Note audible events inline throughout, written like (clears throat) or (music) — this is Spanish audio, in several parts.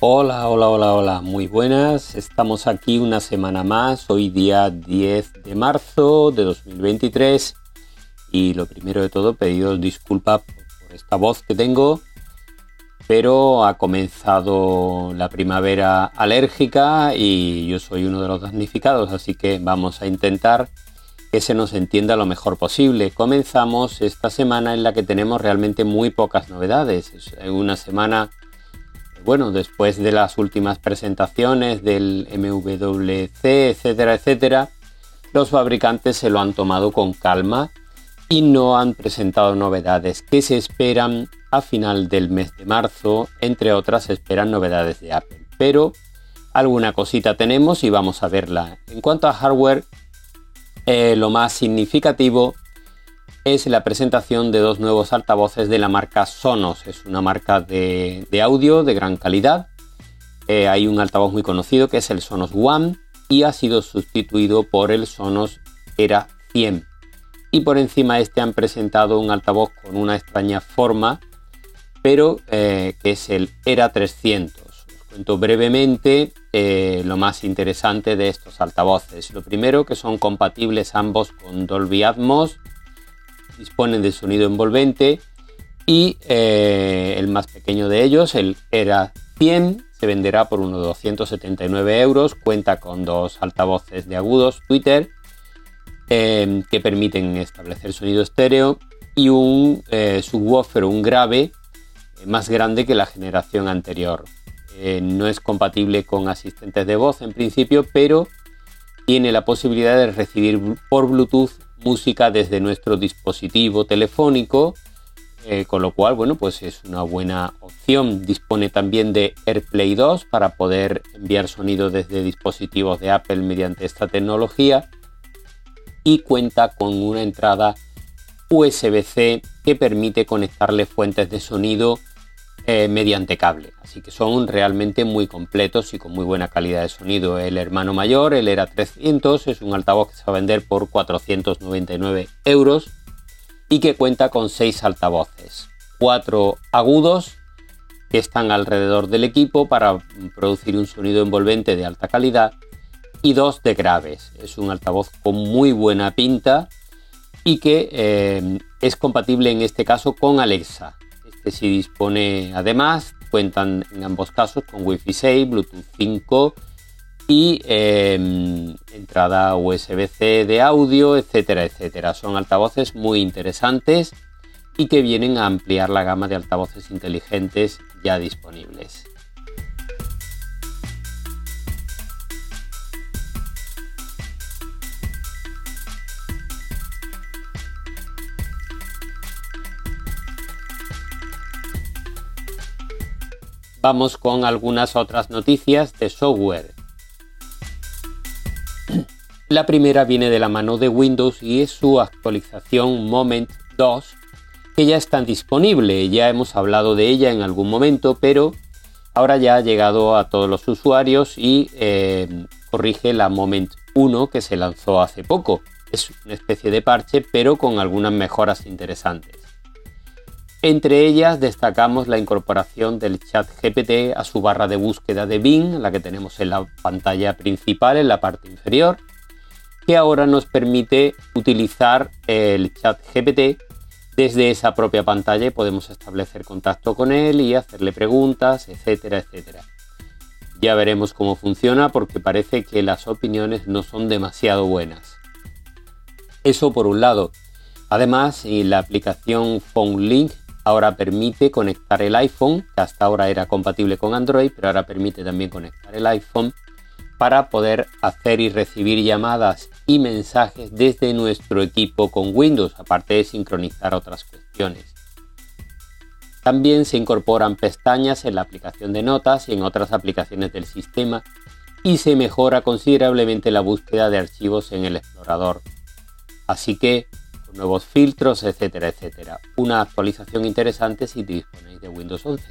Hola, hola, hola, hola, muy buenas. Estamos aquí una semana más, hoy día 10 de marzo de 2023. Y lo primero de todo, pediros disculpas esta voz que tengo, pero ha comenzado la primavera alérgica y yo soy uno de los damnificados, así que vamos a intentar que se nos entienda lo mejor posible. Comenzamos esta semana en la que tenemos realmente muy pocas novedades. Es una semana, bueno, después de las últimas presentaciones del MWC, etcétera, etcétera, los fabricantes se lo han tomado con calma y no han presentado novedades que se esperan a final del mes de marzo, entre otras se esperan novedades de Apple, pero alguna cosita tenemos y vamos a verla. En cuanto a hardware, eh, lo más significativo es la presentación de dos nuevos altavoces de la marca Sonos, es una marca de, audio de gran calidad. Eh, hay un altavoz muy conocido que es el Sonos One y ha sido sustituido por el Sonos Era 100 y por encima de este han presentado un altavoz con una extraña forma, pero eh, que es el ERA 300. Os cuento brevemente eh, lo más interesante de estos altavoces. Lo primero que son compatibles ambos con Dolby Atmos, disponen de sonido envolvente y eh, el más pequeño de ellos, el ERA 100, se venderá por unos 279 euros, cuenta con dos altavoces de agudos Twitter Em, que permiten establecer sonido estéreo y un eh, subwoofer, un grave eh, más grande que la generación anterior. No es compatible con asistentes de voz en principio, pero tiene la posibilidad de recibir por Bluetooth música desde nuestro dispositivo telefónico, con lo cual, bueno, pues es una buena opción. Dispone también de AirPlay 2 para poder enviar sonido desde dispositivos de Apple mediante esta tecnología y cuenta con una entrada USB-C que permite conectarle fuentes de sonido eh, mediante cable. Así que son realmente muy completos y con muy buena calidad de sonido. El hermano mayor, el ERA 300, es un altavoz que se va a vender por 499 euros y que cuenta con 6 altavoces, 4 agudos que están alrededor del equipo para producir un sonido envolvente de alta calidad y dos de graves. Es un altavoz con muy buena pinta y que eh, es compatible en este caso con Alexa. Sí dispone además, cuentan en ambos casos con Wi-Fi 6, Bluetooth 5 y em, entrada USB-C de audio, etcétera, etcétera. Son altavoces muy interesantes y que vienen a ampliar la gama de altavoces inteligentes ya disponibles. Vamos con algunas otras noticias de software. (clears throat) La primera viene de la mano de Windows y es su actualización Moment 2, que ya está disponible. Ya hemos hablado de ella en algún momento, pero ahora ya ha llegado a todos los usuarios y eh, corrige la Moment 1 que se lanzó hace poco. Es una especie de parche, pero con algunas mejoras interesantes. Entre ellas destacamos la incorporación del chat GPT a su barra de búsqueda de Bing, la que tenemos en la pantalla principal en la parte inferior, que ahora nos permite utilizar el chat GPT desde esa propia pantalla y podemos establecer contacto con él y hacerle preguntas, etcétera, etcétera. Ya veremos cómo funciona porque parece que las opiniones no son demasiado buenas. Eso por un lado. Además, la aplicación PhoneLink ahora permite conectar el iPhone, que hasta ahora era compatible con Android, pero ahora permite también conectar el iPhone para poder hacer y recibir llamadas y mensajes desde nuestro equipo con Windows, aparte de sincronizar otras cuestiones. También se incorporan pestañas en la aplicación de notas y en otras aplicaciones del sistema y se mejora considerablemente la búsqueda de archivos en el explorador. Así que nuevos filtros, etcétera, etcétera. Una actualización interesante si disponéis de Windows 11.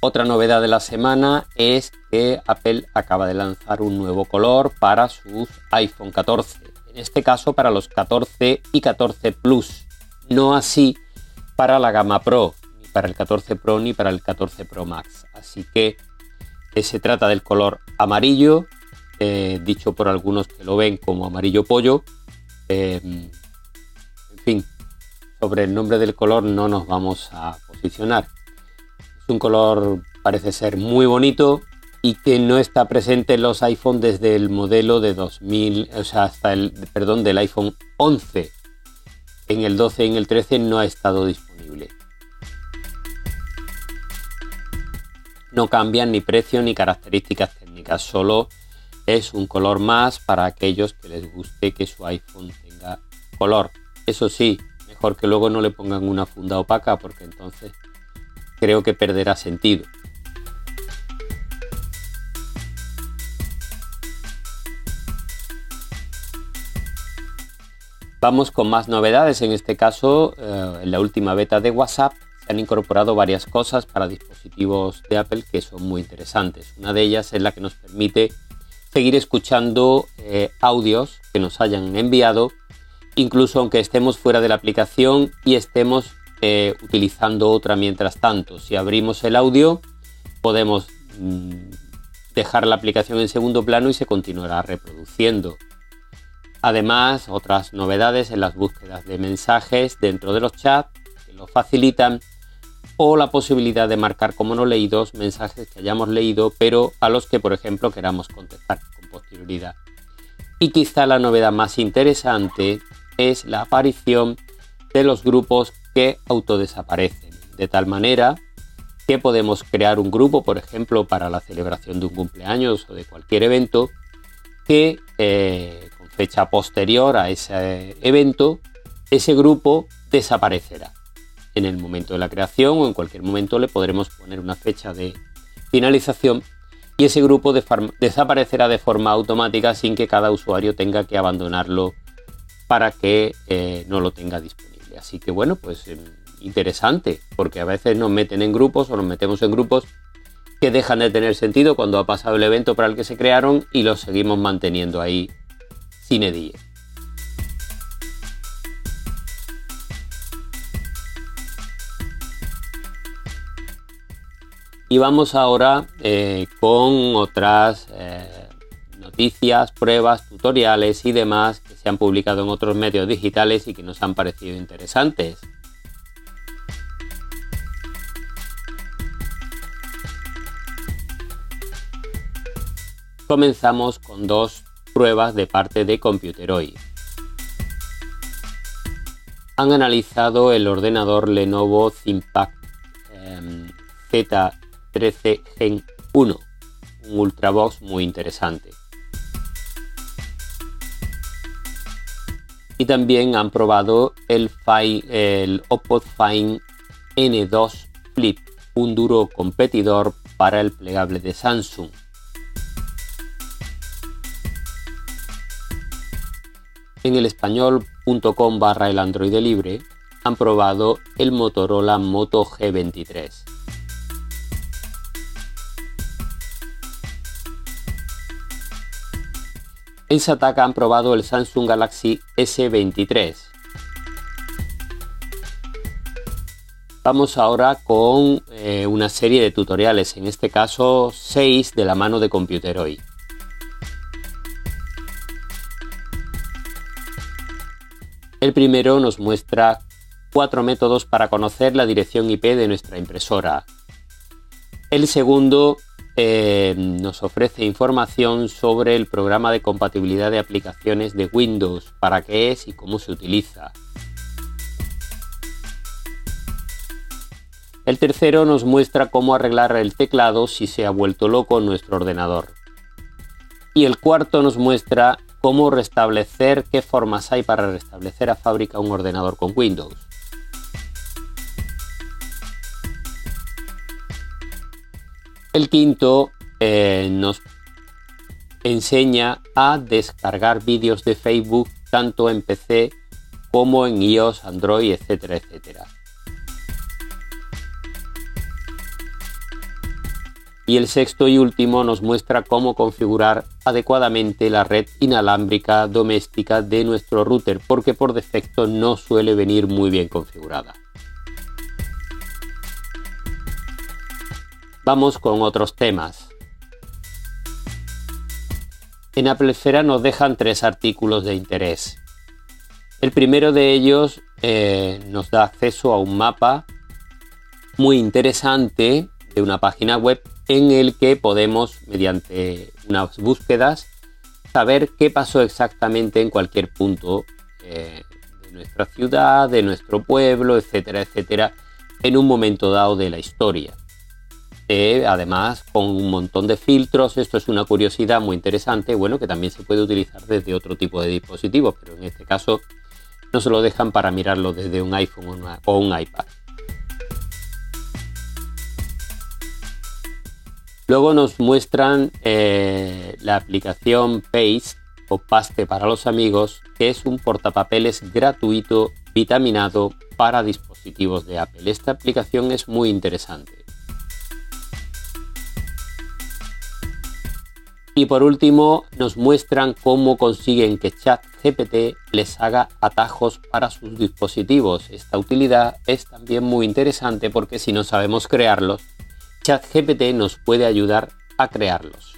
Otra novedad de la semana es que Apple acaba de lanzar un nuevo color para sus iPhone 14. En este caso para los 14 y 14 Plus. No así para la gama Pro, para el 14 Pro ni para el 14 Pro Max. Así que se trata del color amarillo, eh, dicho por algunos que lo ven como amarillo pollo. Eh, en fin, sobre el nombre del color no nos vamos a posicionar un color parece ser muy bonito y que no está presente en los iPhone desde el modelo de 2000, o sea, hasta el, perdón, del iPhone 11. En el 12 y en el 13 no ha estado disponible. No cambian ni precio ni características técnicas, solo es un color más para aquellos que les guste que su iPhone tenga color. Eso sí, mejor que luego no le pongan una funda opaca porque entonces creo que perderá sentido. Vamos con más novedades. En este caso, eh, en la última beta de WhatsApp se han incorporado varias cosas para dispositivos de Apple que son muy interesantes. Una de ellas es la que nos permite seguir escuchando eh, audios que nos hayan enviado, incluso aunque estemos fuera de la aplicación y estemos eh, utilizando otra mientras tanto. Si abrimos el audio, podemos mm, dejar la aplicación en segundo plano y se continuará reproduciendo. Además, otras novedades en las búsquedas de mensajes dentro de los chats que lo facilitan o la posibilidad de marcar como no leídos mensajes que hayamos leído pero a los que por ejemplo queramos contestar con posterioridad. Y quizá la novedad más interesante es la aparición de los grupos que autodesaparecen, de tal manera que podemos crear un grupo, por ejemplo, para la celebración de un cumpleaños o de cualquier evento, que eh, con fecha posterior a ese evento, ese grupo desaparecerá. En el momento de la creación o en cualquier momento le podremos poner una fecha de finalización y ese grupo desaparecerá de forma automática sin que cada usuario tenga que abandonarlo para que eh, no lo tenga disponible. Así que bueno, pues em, interesante, porque a veces nos meten en grupos o nos metemos en grupos que dejan de tener sentido cuando ha pasado el evento para el que se crearon y los seguimos manteniendo ahí sin edie. Y vamos ahora eh, con otras eh, noticias, pruebas, tutoriales y demás se han publicado en otros medios digitales y que nos han parecido interesantes. Comenzamos con dos pruebas de parte de Computeroid. Han analizado el ordenador Lenovo ThinkPad em, Z13 Gen 1, un ultrabox muy interesante. y también han probado el, el Oppo Fine N2 Flip, un duro competidor para el plegable de Samsung. En el español.com barra el Android libre han probado el Motorola Moto G23. En Sataka han probado el Samsung Galaxy S23. Vamos ahora con eh, una serie de tutoriales, en este caso 6 de la mano de Computeroid. El primero nos muestra cuatro métodos para conocer la dirección IP de nuestra impresora. El segundo eh, nos ofrece información sobre el programa de compatibilidad de aplicaciones de Windows, para qué es y cómo se utiliza. El tercero nos muestra cómo arreglar el teclado si se ha vuelto loco nuestro ordenador. Y el cuarto nos muestra cómo restablecer, qué formas hay para restablecer a fábrica un ordenador con Windows. El quinto eh, nos enseña a descargar vídeos de Facebook tanto en PC como en iOS, Android, etcétera, etcétera. Y el sexto y último nos muestra cómo configurar adecuadamente la red inalámbrica doméstica de nuestro router, porque por defecto no suele venir muy bien configurada. Vamos con otros temas. En Apple Esfera nos dejan tres artículos de interés. El primero de ellos eh, nos da acceso a un mapa muy interesante de una página web en el que podemos, mediante unas búsquedas, saber qué pasó exactamente en cualquier punto eh, de nuestra ciudad, de nuestro pueblo, etcétera, etcétera, en un momento dado de la historia. Eh, además, con un montón de filtros, esto es una curiosidad muy interesante, bueno, que también se puede utilizar desde otro tipo de dispositivos, pero en este caso no se lo dejan para mirarlo desde un iPhone o un iPad. Luego nos muestran eh, la aplicación Paste o Paste para los amigos, que es un portapapeles gratuito vitaminado para dispositivos de Apple. Esta aplicación es muy interesante. Y por último, nos muestran cómo consiguen que ChatGPT les haga atajos para sus dispositivos. Esta utilidad es también muy interesante porque si no sabemos crearlos, ChatGPT nos puede ayudar a crearlos.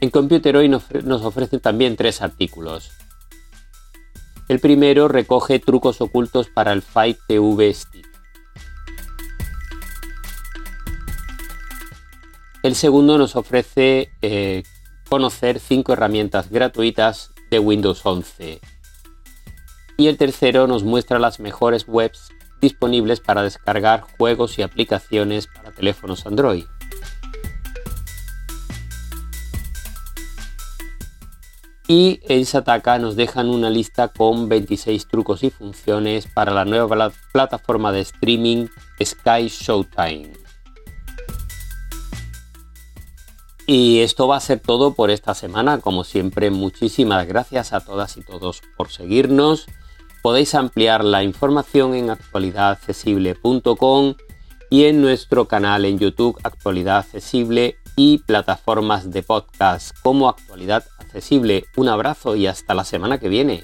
En Computer Hoy nos ofrece también tres artículos. El primero recoge trucos ocultos para el Fight TV El segundo nos ofrece eh, conocer cinco herramientas gratuitas de Windows 11. Y el tercero nos muestra las mejores webs disponibles para descargar juegos y aplicaciones para teléfonos Android. Y en Sataka nos dejan una lista con 26 trucos y funciones para la nueva plataforma de streaming Sky Showtime. Y esto va a ser todo por esta semana. Como siempre, muchísimas gracias a todas y todos por seguirnos Podéis ampliar la información en actualidadaccesible.com y en nuestro canal en YouTube Actualidad Accesible y plataformas de podcast como Actualidad Accesible. Un abrazo y hasta la semana que viene.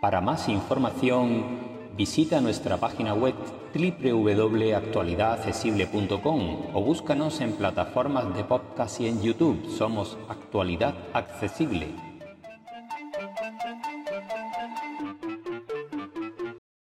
Para más información, visita nuestra página web www.actualidadaccesible.com o búscanos en plataformas de podcast y en YouTube. Somos Actualidad Accesible.